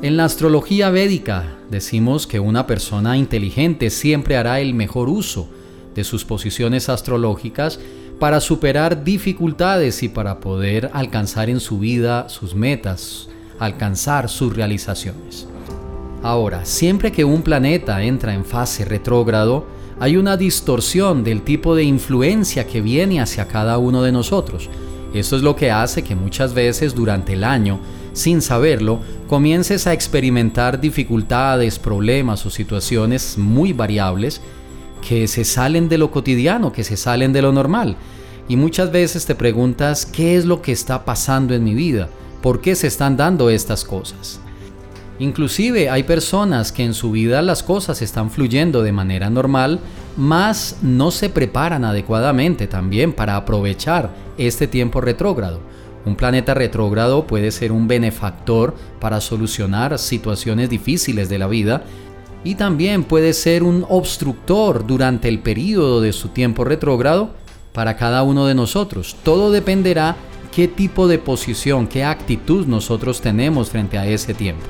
En la astrología védica decimos que una persona inteligente siempre hará el mejor uso de sus posiciones astrológicas para superar dificultades y para poder alcanzar en su vida sus metas, alcanzar sus realizaciones. Ahora, siempre que un planeta entra en fase retrógrado, hay una distorsión del tipo de influencia que viene hacia cada uno de nosotros. Esto es lo que hace que muchas veces durante el año sin saberlo, comiences a experimentar dificultades, problemas o situaciones muy variables que se salen de lo cotidiano, que se salen de lo normal. Y muchas veces te preguntas, ¿qué es lo que está pasando en mi vida? ¿Por qué se están dando estas cosas? Inclusive hay personas que en su vida las cosas están fluyendo de manera normal, mas no se preparan adecuadamente también para aprovechar este tiempo retrógrado. Un planeta retrógrado puede ser un benefactor para solucionar situaciones difíciles de la vida y también puede ser un obstructor durante el periodo de su tiempo retrógrado para cada uno de nosotros. Todo dependerá qué tipo de posición, qué actitud nosotros tenemos frente a ese tiempo.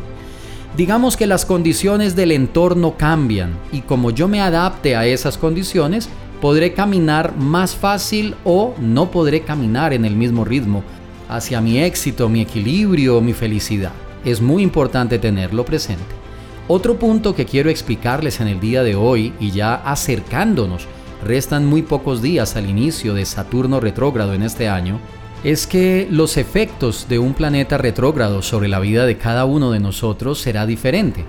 Digamos que las condiciones del entorno cambian y como yo me adapte a esas condiciones, podré caminar más fácil o no podré caminar en el mismo ritmo hacia mi éxito, mi equilibrio, mi felicidad. Es muy importante tenerlo presente. Otro punto que quiero explicarles en el día de hoy y ya acercándonos, restan muy pocos días al inicio de Saturno retrógrado en este año, es que los efectos de un planeta retrógrado sobre la vida de cada uno de nosotros será diferente.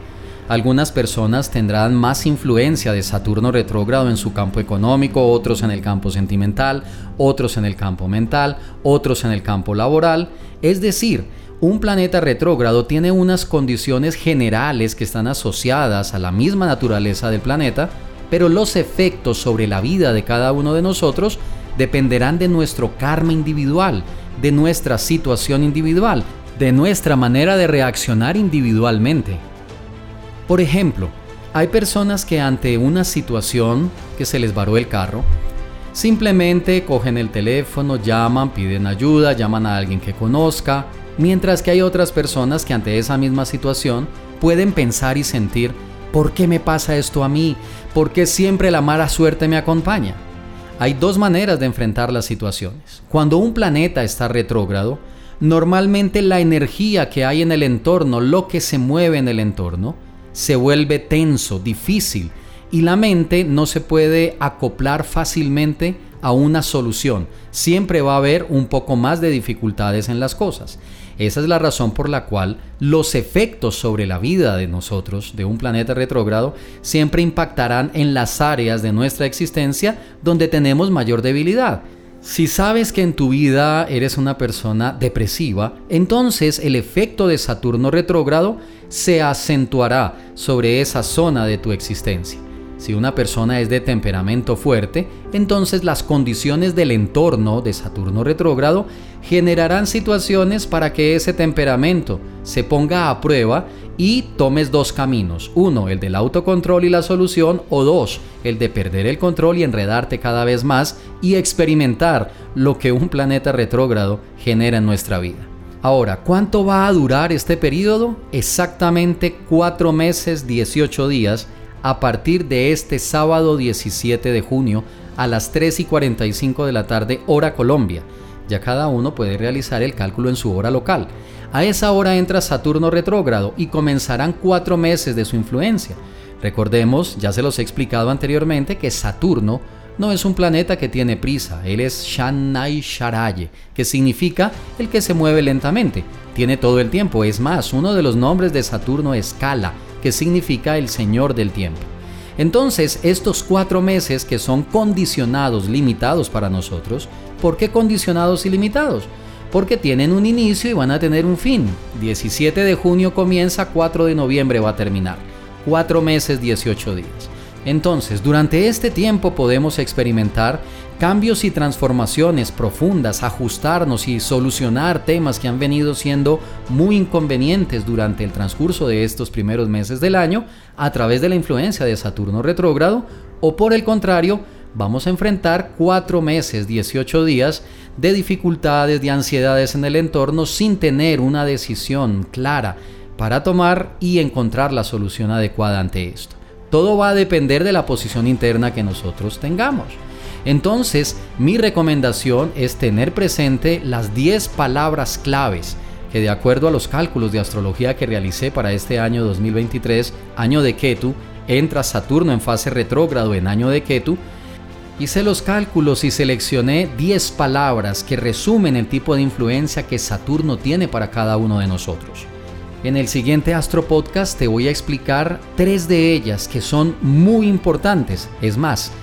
Algunas personas tendrán más influencia de Saturno retrógrado en su campo económico, otros en el campo sentimental, otros en el campo mental, otros en el campo laboral. Es decir, un planeta retrógrado tiene unas condiciones generales que están asociadas a la misma naturaleza del planeta, pero los efectos sobre la vida de cada uno de nosotros dependerán de nuestro karma individual, de nuestra situación individual, de nuestra manera de reaccionar individualmente. Por ejemplo, hay personas que ante una situación que se les varó el carro, simplemente cogen el teléfono, llaman, piden ayuda, llaman a alguien que conozca, mientras que hay otras personas que ante esa misma situación pueden pensar y sentir, ¿por qué me pasa esto a mí? ¿Por qué siempre la mala suerte me acompaña? Hay dos maneras de enfrentar las situaciones. Cuando un planeta está retrógrado, normalmente la energía que hay en el entorno, lo que se mueve en el entorno, se vuelve tenso, difícil y la mente no se puede acoplar fácilmente a una solución. Siempre va a haber un poco más de dificultades en las cosas. Esa es la razón por la cual los efectos sobre la vida de nosotros, de un planeta retrógrado, siempre impactarán en las áreas de nuestra existencia donde tenemos mayor debilidad. Si sabes que en tu vida eres una persona depresiva, entonces el efecto de Saturno retrógrado se acentuará sobre esa zona de tu existencia. Si una persona es de temperamento fuerte, entonces las condiciones del entorno de Saturno retrógrado generarán situaciones para que ese temperamento se ponga a prueba y tomes dos caminos. Uno, el del autocontrol y la solución, o dos, el de perder el control y enredarte cada vez más y experimentar lo que un planeta retrógrado genera en nuestra vida. Ahora, ¿cuánto va a durar este periodo? Exactamente 4 meses 18 días a partir de este sábado 17 de junio a las 3 y 45 de la tarde hora Colombia. Ya cada uno puede realizar el cálculo en su hora local. A esa hora entra Saturno retrógrado y comenzarán 4 meses de su influencia. Recordemos, ya se los he explicado anteriormente, que Saturno no es un planeta que tiene prisa, él es Shanai Sharaye, que significa el que se mueve lentamente. Tiene todo el tiempo, es más, uno de los nombres de Saturno es Kala, que significa el Señor del tiempo. Entonces, estos cuatro meses que son condicionados, limitados para nosotros, ¿por qué condicionados y limitados? Porque tienen un inicio y van a tener un fin. 17 de junio comienza, 4 de noviembre va a terminar. Cuatro meses, 18 días. Entonces, durante este tiempo podemos experimentar cambios y transformaciones profundas, ajustarnos y solucionar temas que han venido siendo muy inconvenientes durante el transcurso de estos primeros meses del año a través de la influencia de Saturno retrógrado o por el contrario, vamos a enfrentar cuatro meses, 18 días de dificultades, de ansiedades en el entorno sin tener una decisión clara para tomar y encontrar la solución adecuada ante esto. Todo va a depender de la posición interna que nosotros tengamos. Entonces, mi recomendación es tener presente las 10 palabras claves que de acuerdo a los cálculos de astrología que realicé para este año 2023, año de Ketu, entra Saturno en fase retrógrado en año de Ketu, hice los cálculos y seleccioné 10 palabras que resumen el tipo de influencia que Saturno tiene para cada uno de nosotros. En el siguiente Astro Podcast te voy a explicar tres de ellas que son muy importantes. Es más,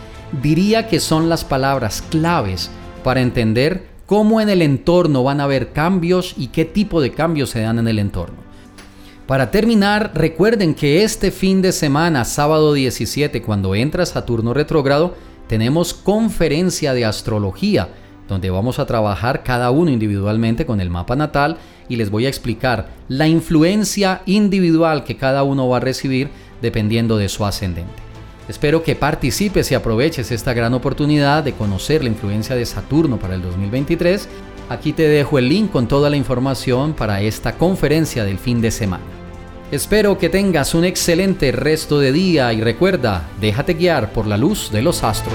diría que son las palabras claves para entender cómo en el entorno van a haber cambios y qué tipo de cambios se dan en el entorno. Para terminar, recuerden que este fin de semana, sábado 17, cuando entra Saturno retrógrado, tenemos conferencia de astrología, donde vamos a trabajar cada uno individualmente con el mapa natal y les voy a explicar la influencia individual que cada uno va a recibir dependiendo de su ascendente. Espero que participes y aproveches esta gran oportunidad de conocer la influencia de Saturno para el 2023. Aquí te dejo el link con toda la información para esta conferencia del fin de semana. Espero que tengas un excelente resto de día y recuerda, déjate guiar por la luz de los astros.